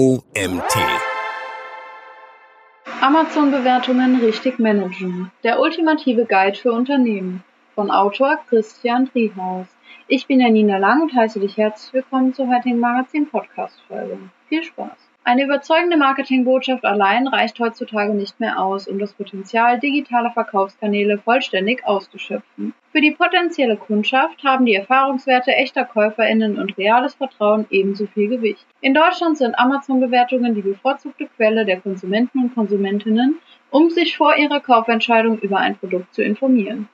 OMT. Amazon-Bewertungen richtig managen. Der ultimative Guide für Unternehmen. Von Autor Christian Driehaus. Ich bin Janina Lang und heiße dich herzlich willkommen zur heutigen Magazin-Podcast-Folge. Viel Spaß! Eine überzeugende Marketingbotschaft allein reicht heutzutage nicht mehr aus, um das Potenzial digitaler Verkaufskanäle vollständig auszuschöpfen. Für die potenzielle Kundschaft haben die Erfahrungswerte echter KäuferInnen und reales Vertrauen ebenso viel Gewicht. In Deutschland sind Amazon-Bewertungen die bevorzugte Quelle der Konsumenten und Konsumentinnen, um sich vor ihrer Kaufentscheidung über ein Produkt zu informieren.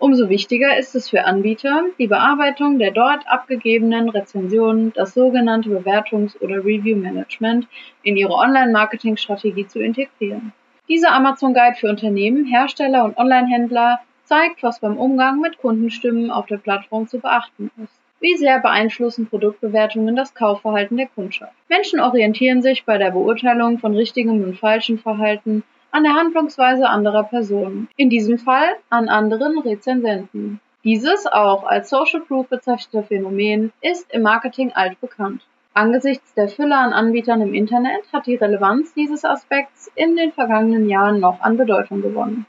Umso wichtiger ist es für Anbieter, die Bearbeitung der dort abgegebenen Rezensionen, das sogenannte Bewertungs- oder Review-Management, in ihre Online-Marketing-Strategie zu integrieren. Dieser Amazon-Guide für Unternehmen, Hersteller und Online-Händler zeigt, was beim Umgang mit Kundenstimmen auf der Plattform zu beachten ist. Wie sehr beeinflussen Produktbewertungen das Kaufverhalten der Kundschaft? Menschen orientieren sich bei der Beurteilung von richtigem und falschem Verhalten an der Handlungsweise anderer Personen, in diesem Fall an anderen Rezensenten. Dieses auch als Social Proof bezeichnete Phänomen ist im Marketing altbekannt. Angesichts der Fülle an Anbietern im Internet hat die Relevanz dieses Aspekts in den vergangenen Jahren noch an Bedeutung gewonnen.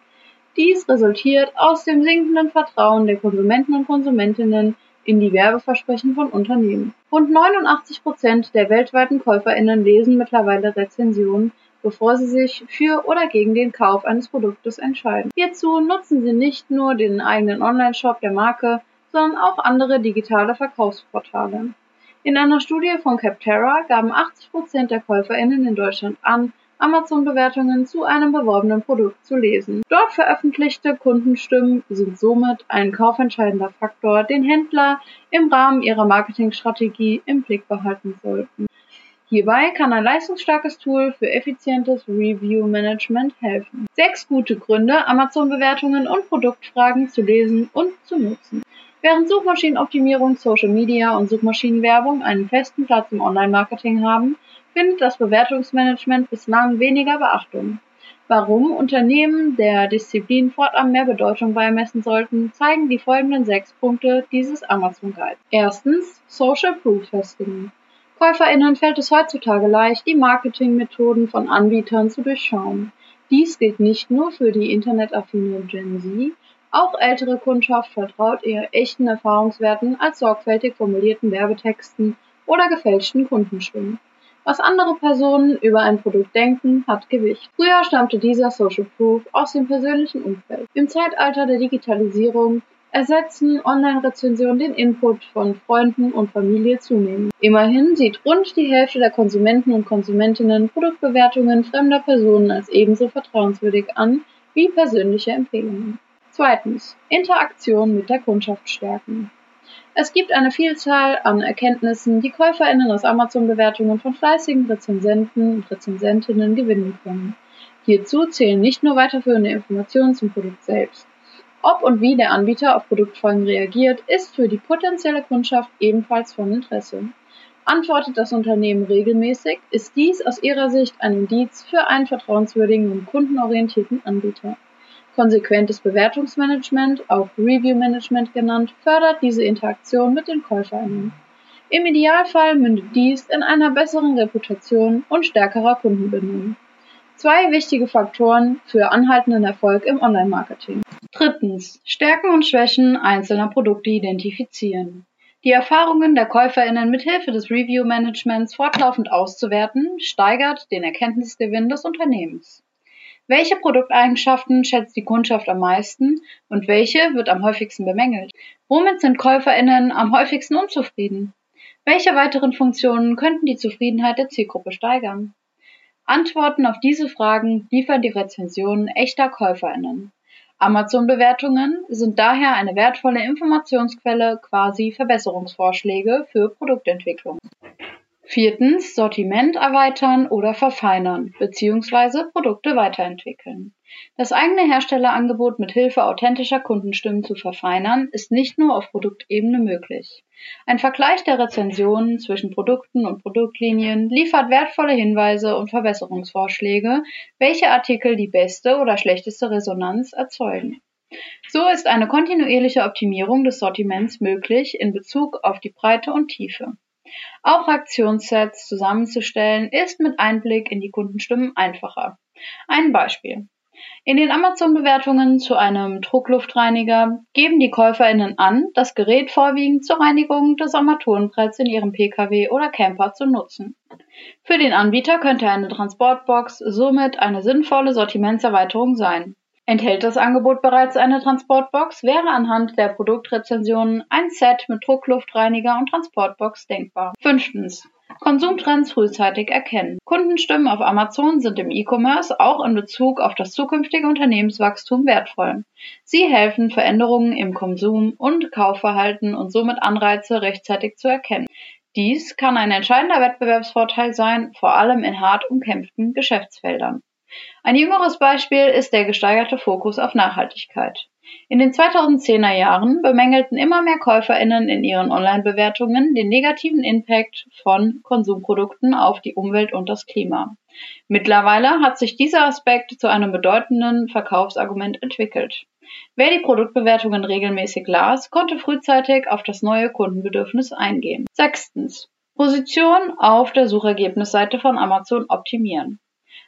Dies resultiert aus dem sinkenden Vertrauen der Konsumenten und Konsumentinnen in die Werbeversprechen von Unternehmen. Rund 89 Prozent der weltweiten KäuferInnen lesen mittlerweile Rezensionen, bevor Sie sich für oder gegen den Kauf eines Produktes entscheiden. Hierzu nutzen Sie nicht nur den eigenen Online-Shop der Marke, sondern auch andere digitale Verkaufsportale. In einer Studie von Capterra gaben 80% der KäuferInnen in Deutschland an, Amazon-Bewertungen zu einem beworbenen Produkt zu lesen. Dort veröffentlichte Kundenstimmen sind somit ein kaufentscheidender Faktor, den Händler im Rahmen ihrer Marketingstrategie im Blick behalten sollten. Hierbei kann ein leistungsstarkes Tool für effizientes Review-Management helfen. Sechs gute Gründe, Amazon-Bewertungen und Produktfragen zu lesen und zu nutzen. Während Suchmaschinenoptimierung, Social Media und Suchmaschinenwerbung einen festen Platz im Online-Marketing haben, findet das Bewertungsmanagement bislang weniger Beachtung. Warum Unternehmen der Disziplin fortan mehr Bedeutung beimessen sollten, zeigen die folgenden sechs Punkte dieses Amazon Guides. Erstens Social Proof festigen. KäuferInnen fällt es heutzutage leicht, die Marketingmethoden von Anbietern zu durchschauen. Dies gilt nicht nur für die internetaffine Gen Z, auch ältere Kundschaft vertraut eher echten Erfahrungswerten als sorgfältig formulierten Werbetexten oder gefälschten Kundenstimmen. Was andere Personen über ein Produkt denken, hat Gewicht. Früher stammte dieser Social Proof aus dem persönlichen Umfeld. Im Zeitalter der Digitalisierung ersetzen Online-Rezensionen den Input von Freunden und Familie zunehmend. Immerhin sieht rund die Hälfte der Konsumenten und Konsumentinnen Produktbewertungen fremder Personen als ebenso vertrauenswürdig an wie persönliche Empfehlungen. Zweitens. Interaktion mit der Kundschaft stärken. Es gibt eine Vielzahl an Erkenntnissen, die KäuferInnen aus Amazon-Bewertungen von fleißigen Rezensenten und Rezensentinnen gewinnen können. Hierzu zählen nicht nur weiterführende Informationen zum Produkt selbst. Ob und wie der Anbieter auf Produktfolgen reagiert, ist für die potenzielle Kundschaft ebenfalls von Interesse. Antwortet das Unternehmen regelmäßig, ist dies aus ihrer Sicht ein Indiz für einen vertrauenswürdigen und kundenorientierten Anbieter. Konsequentes Bewertungsmanagement, auch Review Management genannt, fördert diese Interaktion mit den KäuferInnen. Im Idealfall mündet dies in einer besseren Reputation und stärkerer Kundenbindung. Zwei wichtige Faktoren für anhaltenden Erfolg im Online-Marketing. Drittens. Stärken und Schwächen einzelner Produkte identifizieren. Die Erfahrungen der KäuferInnen mit Hilfe des Review-Managements fortlaufend auszuwerten, steigert den Erkenntnisgewinn des Unternehmens. Welche Produkteigenschaften schätzt die Kundschaft am meisten und welche wird am häufigsten bemängelt? Womit sind KäuferInnen am häufigsten unzufrieden? Welche weiteren Funktionen könnten die Zufriedenheit der Zielgruppe steigern? Antworten auf diese Fragen liefern die Rezensionen echter KäuferInnen. Amazon-Bewertungen sind daher eine wertvolle Informationsquelle, quasi Verbesserungsvorschläge für Produktentwicklung. Viertens Sortiment erweitern oder verfeinern bzw. Produkte weiterentwickeln. Das eigene Herstellerangebot mit Hilfe authentischer Kundenstimmen zu verfeinern, ist nicht nur auf Produktebene möglich. Ein Vergleich der Rezensionen zwischen Produkten und Produktlinien liefert wertvolle Hinweise und Verbesserungsvorschläge, welche Artikel die beste oder schlechteste Resonanz erzeugen. So ist eine kontinuierliche Optimierung des Sortiments möglich in Bezug auf die Breite und Tiefe. Auch Aktionssets zusammenzustellen ist mit Einblick in die Kundenstimmen einfacher. Ein Beispiel. In den Amazon-Bewertungen zu einem Druckluftreiniger geben die KäuferInnen an, das Gerät vorwiegend zur Reinigung des Armaturenbretts in ihrem Pkw oder Camper zu nutzen. Für den Anbieter könnte eine Transportbox somit eine sinnvolle Sortimentserweiterung sein. Enthält das Angebot bereits eine Transportbox, wäre anhand der Produktrezensionen ein Set mit Druckluftreiniger und Transportbox denkbar. Fünftens. Konsumtrends frühzeitig erkennen. Kundenstimmen auf Amazon sind im E-Commerce auch in Bezug auf das zukünftige Unternehmenswachstum wertvoll. Sie helfen, Veränderungen im Konsum und Kaufverhalten und somit Anreize rechtzeitig zu erkennen. Dies kann ein entscheidender Wettbewerbsvorteil sein, vor allem in hart umkämpften Geschäftsfeldern. Ein jüngeres Beispiel ist der gesteigerte Fokus auf Nachhaltigkeit. In den 2010er Jahren bemängelten immer mehr KäuferInnen in ihren Online-Bewertungen den negativen Impact von Konsumprodukten auf die Umwelt und das Klima. Mittlerweile hat sich dieser Aspekt zu einem bedeutenden Verkaufsargument entwickelt. Wer die Produktbewertungen regelmäßig las, konnte frühzeitig auf das neue Kundenbedürfnis eingehen. Sechstens. Position auf der Suchergebnisseite von Amazon optimieren.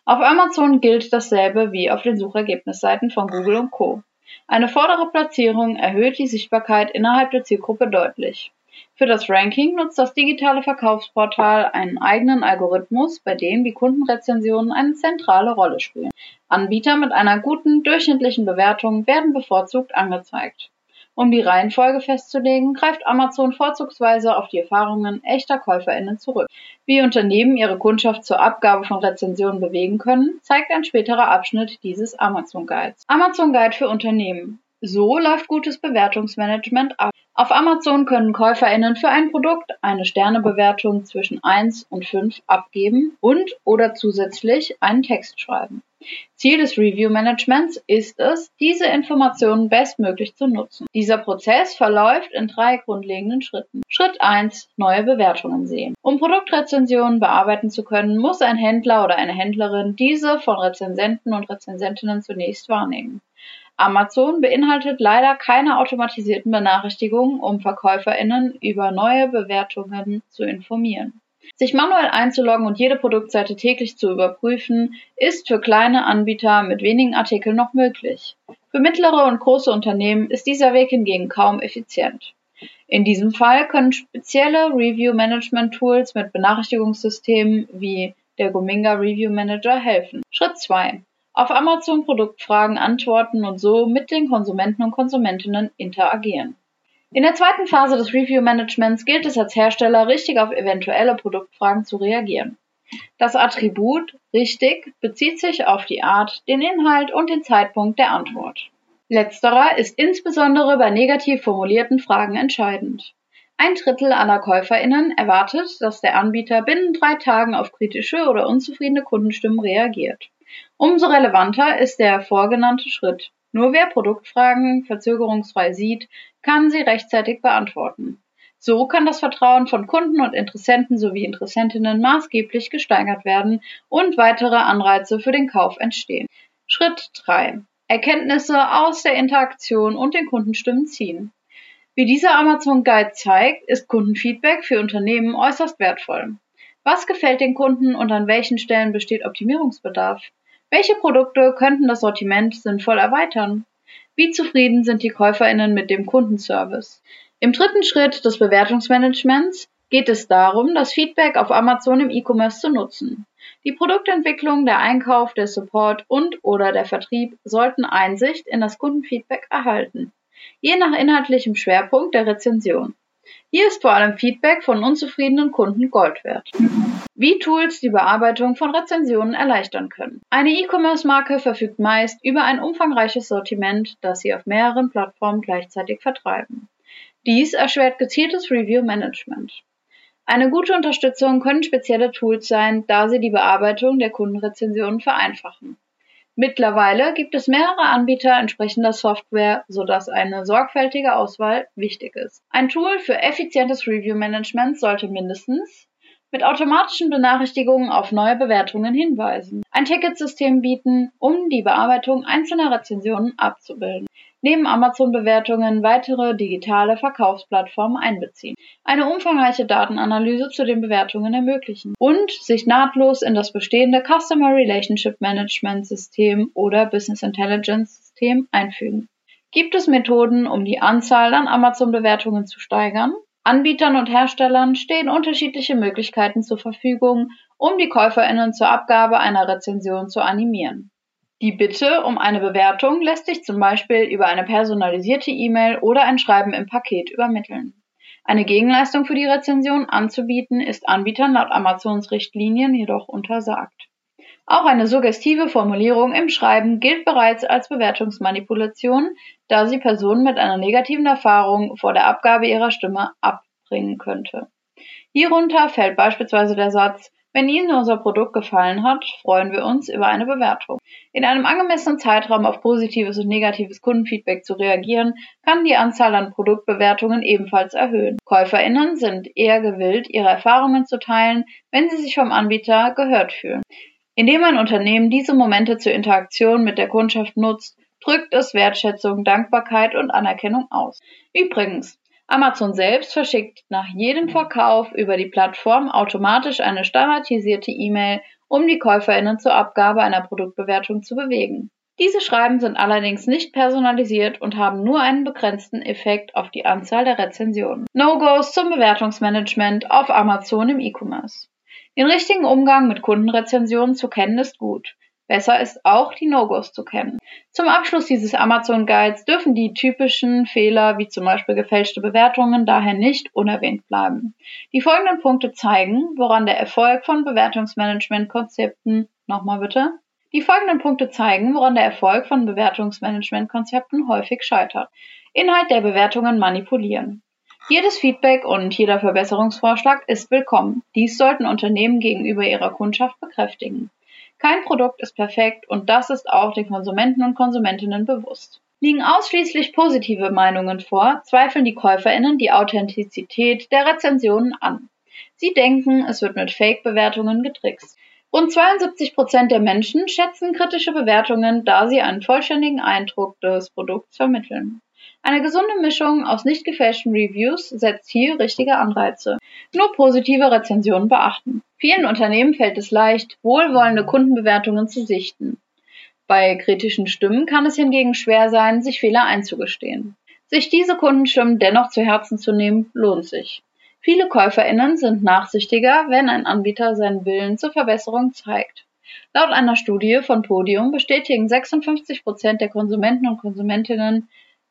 Auf Amazon gilt dasselbe wie auf den Suchergebnisseiten von Google und Co. Eine vordere Platzierung erhöht die Sichtbarkeit innerhalb der Zielgruppe deutlich. Für das Ranking nutzt das digitale Verkaufsportal einen eigenen Algorithmus, bei dem die Kundenrezensionen eine zentrale Rolle spielen. Anbieter mit einer guten durchschnittlichen Bewertung werden bevorzugt angezeigt. Um die Reihenfolge festzulegen, greift Amazon vorzugsweise auf die Erfahrungen echter KäuferInnen zurück. Wie Unternehmen ihre Kundschaft zur Abgabe von Rezensionen bewegen können, zeigt ein späterer Abschnitt dieses Amazon Guides. Amazon Guide für Unternehmen. So läuft gutes Bewertungsmanagement ab. Auf Amazon können KäuferInnen für ein Produkt eine Sternebewertung zwischen 1 und 5 abgeben und oder zusätzlich einen Text schreiben. Ziel des Review-Managements ist es, diese Informationen bestmöglich zu nutzen. Dieser Prozess verläuft in drei grundlegenden Schritten. Schritt 1. Neue Bewertungen sehen. Um Produktrezensionen bearbeiten zu können, muss ein Händler oder eine Händlerin diese von Rezensenten und Rezensentinnen zunächst wahrnehmen. Amazon beinhaltet leider keine automatisierten Benachrichtigungen, um VerkäuferInnen über neue Bewertungen zu informieren. Sich manuell einzuloggen und jede Produktseite täglich zu überprüfen, ist für kleine Anbieter mit wenigen Artikeln noch möglich. Für mittlere und große Unternehmen ist dieser Weg hingegen kaum effizient. In diesem Fall können spezielle Review Management Tools mit Benachrichtigungssystemen wie der Gominga Review Manager helfen. Schritt 2. Auf Amazon Produktfragen antworten und so mit den Konsumenten und Konsumentinnen interagieren. In der zweiten Phase des Review-Managements gilt es als Hersteller, richtig auf eventuelle Produktfragen zu reagieren. Das Attribut richtig bezieht sich auf die Art, den Inhalt und den Zeitpunkt der Antwort. Letzterer ist insbesondere bei negativ formulierten Fragen entscheidend. Ein Drittel aller KäuferInnen erwartet, dass der Anbieter binnen drei Tagen auf kritische oder unzufriedene Kundenstimmen reagiert. Umso relevanter ist der vorgenannte Schritt. Nur wer Produktfragen verzögerungsfrei sieht, kann sie rechtzeitig beantworten. So kann das Vertrauen von Kunden und Interessenten sowie Interessentinnen maßgeblich gesteigert werden und weitere Anreize für den Kauf entstehen. Schritt 3. Erkenntnisse aus der Interaktion und den Kundenstimmen ziehen. Wie dieser Amazon Guide zeigt, ist Kundenfeedback für Unternehmen äußerst wertvoll. Was gefällt den Kunden und an welchen Stellen besteht Optimierungsbedarf? Welche Produkte könnten das Sortiment sinnvoll erweitern? Wie zufrieden sind die KäuferInnen mit dem Kundenservice? Im dritten Schritt des Bewertungsmanagements geht es darum, das Feedback auf Amazon im E-Commerce zu nutzen. Die Produktentwicklung, der Einkauf, der Support und oder der Vertrieb sollten Einsicht in das Kundenfeedback erhalten, je nach inhaltlichem Schwerpunkt der Rezension. Hier ist vor allem Feedback von unzufriedenen Kunden Gold wert. Wie Tools die Bearbeitung von Rezensionen erleichtern können. Eine E-Commerce-Marke verfügt meist über ein umfangreiches Sortiment, das sie auf mehreren Plattformen gleichzeitig vertreiben. Dies erschwert gezieltes Review-Management. Eine gute Unterstützung können spezielle Tools sein, da sie die Bearbeitung der Kundenrezensionen vereinfachen. Mittlerweile gibt es mehrere Anbieter entsprechender Software, sodass eine sorgfältige Auswahl wichtig ist. Ein Tool für effizientes Review Management sollte mindestens mit automatischen Benachrichtigungen auf neue Bewertungen hinweisen, ein Ticketsystem bieten, um die Bearbeitung einzelner Rezensionen abzubilden, neben Amazon-Bewertungen weitere digitale Verkaufsplattformen einbeziehen, eine umfangreiche Datenanalyse zu den Bewertungen ermöglichen und sich nahtlos in das bestehende Customer Relationship Management System oder Business Intelligence System einfügen. Gibt es Methoden, um die Anzahl an Amazon-Bewertungen zu steigern? Anbietern und Herstellern stehen unterschiedliche Möglichkeiten zur Verfügung, um die Käuferinnen zur Abgabe einer Rezension zu animieren. Die Bitte um eine Bewertung lässt sich zum Beispiel über eine personalisierte E-Mail oder ein Schreiben im Paket übermitteln. Eine Gegenleistung für die Rezension anzubieten, ist Anbietern laut Amazons Richtlinien jedoch untersagt. Auch eine suggestive Formulierung im Schreiben gilt bereits als Bewertungsmanipulation, da sie Personen mit einer negativen Erfahrung vor der Abgabe ihrer Stimme abbringen könnte. Hierunter fällt beispielsweise der Satz wenn Ihnen unser Produkt gefallen hat, freuen wir uns über eine Bewertung. In einem angemessenen Zeitraum auf positives und negatives Kundenfeedback zu reagieren, kann die Anzahl an Produktbewertungen ebenfalls erhöhen. KäuferInnen sind eher gewillt, ihre Erfahrungen zu teilen, wenn sie sich vom Anbieter gehört fühlen. Indem ein Unternehmen diese Momente zur Interaktion mit der Kundschaft nutzt, drückt es Wertschätzung, Dankbarkeit und Anerkennung aus. Übrigens, Amazon selbst verschickt nach jedem Verkauf über die Plattform automatisch eine standardisierte E-Mail, um die Käuferinnen zur Abgabe einer Produktbewertung zu bewegen. Diese Schreiben sind allerdings nicht personalisiert und haben nur einen begrenzten Effekt auf die Anzahl der Rezensionen. No-Gos zum Bewertungsmanagement auf Amazon im E-Commerce. Den richtigen Umgang mit Kundenrezensionen zu kennen ist gut. Besser ist auch, die No-Gos zu kennen. Zum Abschluss dieses Amazon Guides dürfen die typischen Fehler wie zum Beispiel gefälschte Bewertungen daher nicht unerwähnt bleiben. Die folgenden Punkte zeigen, woran der Erfolg von Bewertungsmanagementkonzepten nochmal bitte. Die folgenden Punkte zeigen, woran der Erfolg von Bewertungsmanagementkonzepten häufig scheitert. Inhalt der Bewertungen manipulieren. Jedes Feedback und jeder Verbesserungsvorschlag ist willkommen. Dies sollten Unternehmen gegenüber ihrer Kundschaft bekräftigen. Kein Produkt ist perfekt und das ist auch den Konsumenten und Konsumentinnen bewusst. Liegen ausschließlich positive Meinungen vor, zweifeln die Käuferinnen die Authentizität der Rezensionen an. Sie denken, es wird mit Fake-Bewertungen getrickst. Rund 72 Prozent der Menschen schätzen kritische Bewertungen, da sie einen vollständigen Eindruck des Produkts vermitteln. Eine gesunde Mischung aus nicht gefälschten Reviews setzt hier richtige Anreize. Nur positive Rezensionen beachten. Vielen Unternehmen fällt es leicht, wohlwollende Kundenbewertungen zu sichten. Bei kritischen Stimmen kann es hingegen schwer sein, sich Fehler einzugestehen. Sich diese Kundenstimmen dennoch zu Herzen zu nehmen, lohnt sich. Viele KäuferInnen sind nachsichtiger, wenn ein Anbieter seinen Willen zur Verbesserung zeigt. Laut einer Studie von Podium bestätigen 56 Prozent der Konsumenten und Konsumentinnen,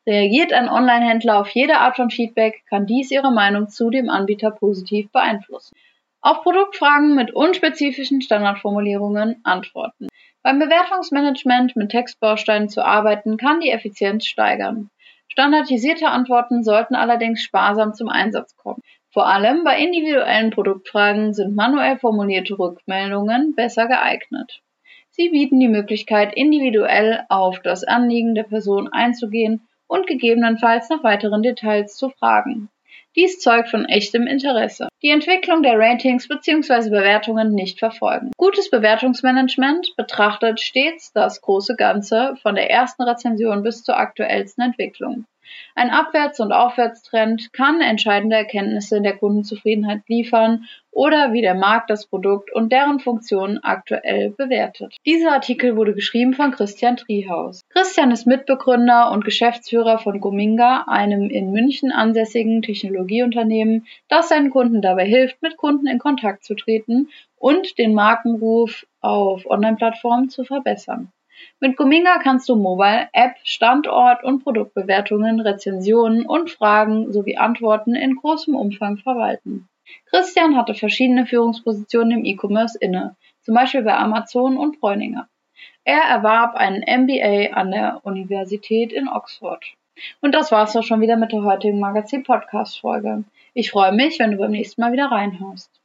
Reagiert ein Onlinehändler auf jede Art von Feedback, kann dies ihre Meinung zu dem Anbieter positiv beeinflussen. Auf Produktfragen mit unspezifischen Standardformulierungen antworten. Beim Bewertungsmanagement mit Textbausteinen zu arbeiten, kann die Effizienz steigern. Standardisierte Antworten sollten allerdings sparsam zum Einsatz kommen. Vor allem bei individuellen Produktfragen sind manuell formulierte Rückmeldungen besser geeignet. Sie bieten die Möglichkeit, individuell auf das Anliegen der Person einzugehen und gegebenenfalls nach weiteren Details zu fragen. Dies zeugt von echtem Interesse. Die Entwicklung der Ratings bzw. Bewertungen nicht verfolgen. Gutes Bewertungsmanagement betrachtet stets das große Ganze von der ersten Rezension bis zur aktuellsten Entwicklung. Ein Abwärts- und Aufwärtstrend kann entscheidende Erkenntnisse in der Kundenzufriedenheit liefern oder wie der Markt das Produkt und deren Funktionen aktuell bewertet. Dieser Artikel wurde geschrieben von Christian Triehaus. Christian ist Mitbegründer und Geschäftsführer von Gominga, einem in München ansässigen Technologieunternehmen, das seinen Kunden dabei hilft, mit Kunden in Kontakt zu treten und den Markenruf auf Online-Plattformen zu verbessern. Mit Gominga kannst du Mobile, App, Standort und Produktbewertungen, Rezensionen und Fragen sowie Antworten in großem Umfang verwalten. Christian hatte verschiedene Führungspositionen im E-Commerce inne, zum Beispiel bei Amazon und Bräuninger. Er erwarb einen MBA an der Universität in Oxford. Und das war's auch schon wieder mit der heutigen Magazin-Podcast-Folge. Ich freue mich, wenn du beim nächsten Mal wieder reinhörst.